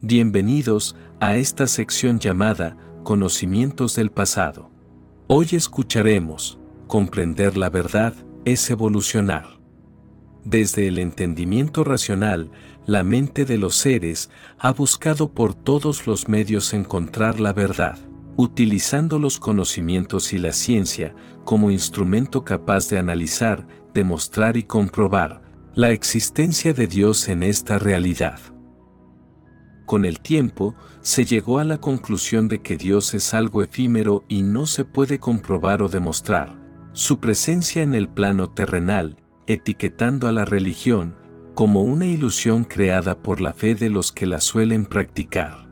Bienvenidos a esta sección llamada Conocimientos del pasado. Hoy escucharemos, comprender la verdad es evolucionar. Desde el entendimiento racional, la mente de los seres ha buscado por todos los medios encontrar la verdad, utilizando los conocimientos y la ciencia como instrumento capaz de analizar, demostrar y comprobar la existencia de Dios en esta realidad. Con el tiempo, se llegó a la conclusión de que Dios es algo efímero y no se puede comprobar o demostrar. Su presencia en el plano terrenal, etiquetando a la religión como una ilusión creada por la fe de los que la suelen practicar.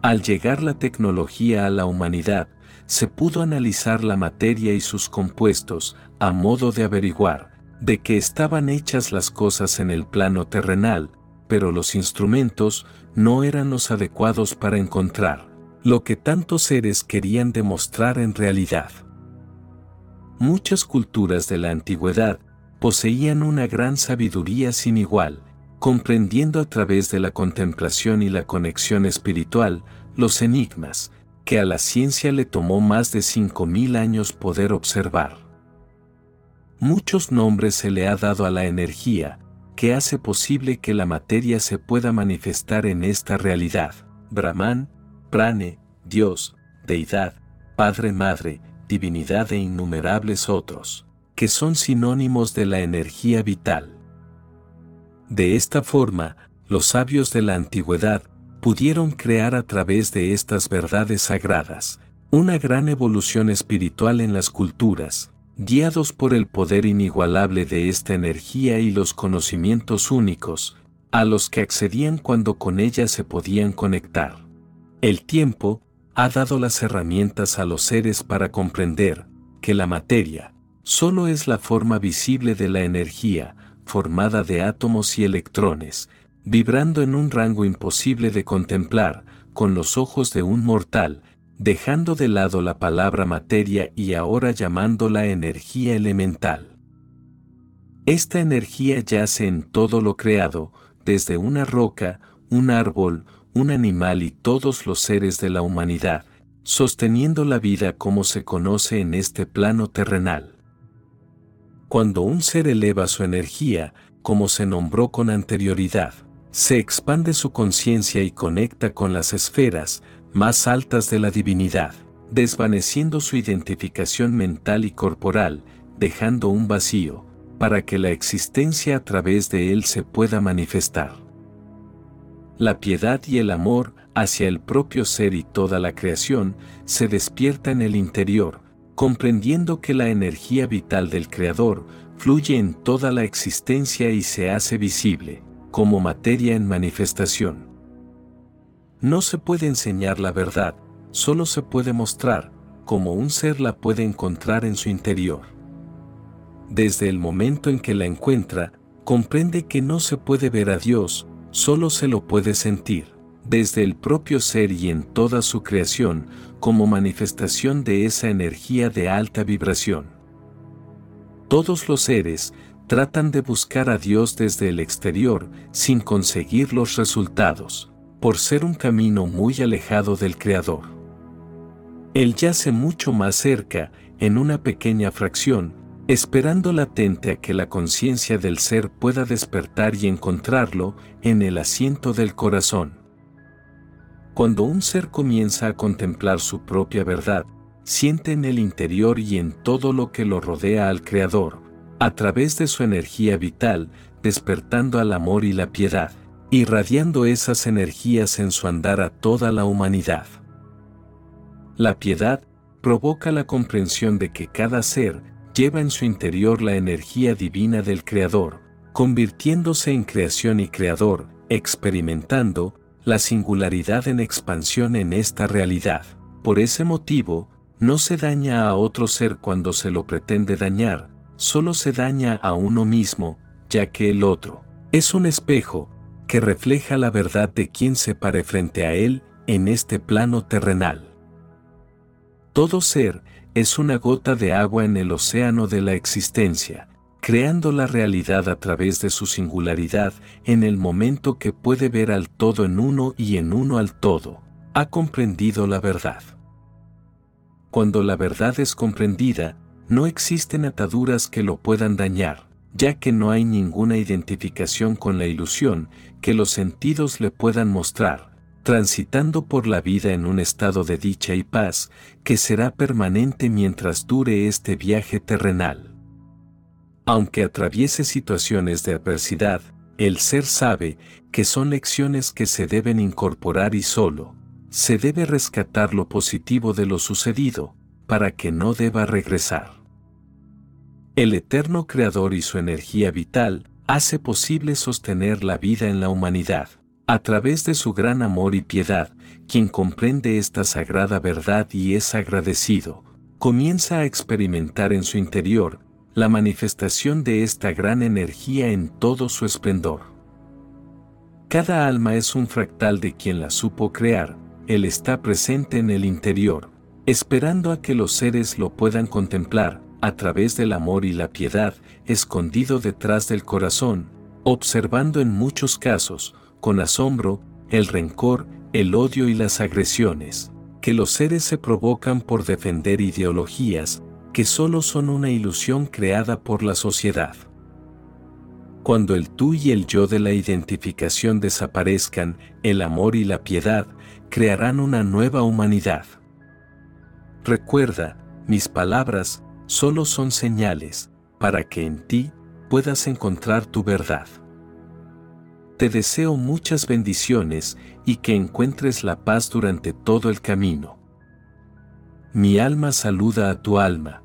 Al llegar la tecnología a la humanidad, se pudo analizar la materia y sus compuestos, a modo de averiguar de qué estaban hechas las cosas en el plano terrenal, pero los instrumentos no eran los adecuados para encontrar lo que tantos seres querían demostrar en realidad. Muchas culturas de la antigüedad poseían una gran sabiduría sin igual, comprendiendo a través de la contemplación y la conexión espiritual los enigmas que a la ciencia le tomó más de 5.000 años poder observar. Muchos nombres se le ha dado a la energía, que hace posible que la materia se pueda manifestar en esta realidad. Brahman, Prane, Dios, Deidad, Padre Madre, Divinidad e innumerables otros, que son sinónimos de la energía vital. De esta forma, los sabios de la antigüedad pudieron crear a través de estas verdades sagradas una gran evolución espiritual en las culturas, guiados por el poder inigualable de esta energía y los conocimientos únicos, a los que accedían cuando con ella se podían conectar. El tiempo ha dado las herramientas a los seres para comprender que la materia solo es la forma visible de la energía, formada de átomos y electrones, vibrando en un rango imposible de contemplar con los ojos de un mortal, dejando de lado la palabra materia y ahora llamándola energía elemental. Esta energía yace en todo lo creado, desde una roca, un árbol, un animal y todos los seres de la humanidad, sosteniendo la vida como se conoce en este plano terrenal. Cuando un ser eleva su energía, como se nombró con anterioridad, se expande su conciencia y conecta con las esferas, más altas de la divinidad, desvaneciendo su identificación mental y corporal, dejando un vacío, para que la existencia a través de él se pueda manifestar. La piedad y el amor hacia el propio ser y toda la creación se despierta en el interior, comprendiendo que la energía vital del Creador fluye en toda la existencia y se hace visible, como materia en manifestación. No se puede enseñar la verdad, solo se puede mostrar, como un ser la puede encontrar en su interior. Desde el momento en que la encuentra, comprende que no se puede ver a Dios, solo se lo puede sentir, desde el propio ser y en toda su creación, como manifestación de esa energía de alta vibración. Todos los seres tratan de buscar a Dios desde el exterior sin conseguir los resultados por ser un camino muy alejado del Creador. Él yace mucho más cerca, en una pequeña fracción, esperando latente a que la conciencia del ser pueda despertar y encontrarlo en el asiento del corazón. Cuando un ser comienza a contemplar su propia verdad, siente en el interior y en todo lo que lo rodea al Creador, a través de su energía vital, despertando al amor y la piedad irradiando esas energías en su andar a toda la humanidad. La piedad provoca la comprensión de que cada ser lleva en su interior la energía divina del Creador, convirtiéndose en creación y creador, experimentando la singularidad en expansión en esta realidad. Por ese motivo, no se daña a otro ser cuando se lo pretende dañar, solo se daña a uno mismo, ya que el otro es un espejo, que refleja la verdad de quien se pare frente a él en este plano terrenal. Todo ser es una gota de agua en el océano de la existencia, creando la realidad a través de su singularidad en el momento que puede ver al todo en uno y en uno al todo, ha comprendido la verdad. Cuando la verdad es comprendida, no existen ataduras que lo puedan dañar, ya que no hay ninguna identificación con la ilusión que los sentidos le puedan mostrar, transitando por la vida en un estado de dicha y paz que será permanente mientras dure este viaje terrenal. Aunque atraviese situaciones de adversidad, el ser sabe que son lecciones que se deben incorporar y solo, se debe rescatar lo positivo de lo sucedido, para que no deba regresar. El eterno Creador y su energía vital hace posible sostener la vida en la humanidad, a través de su gran amor y piedad, quien comprende esta sagrada verdad y es agradecido, comienza a experimentar en su interior la manifestación de esta gran energía en todo su esplendor. Cada alma es un fractal de quien la supo crear, Él está presente en el interior, esperando a que los seres lo puedan contemplar, a través del amor y la piedad, escondido detrás del corazón, observando en muchos casos, con asombro, el rencor, el odio y las agresiones, que los seres se provocan por defender ideologías, que solo son una ilusión creada por la sociedad. Cuando el tú y el yo de la identificación desaparezcan, el amor y la piedad crearán una nueva humanidad. Recuerda, mis palabras solo son señales para que en ti puedas encontrar tu verdad. Te deseo muchas bendiciones y que encuentres la paz durante todo el camino. Mi alma saluda a tu alma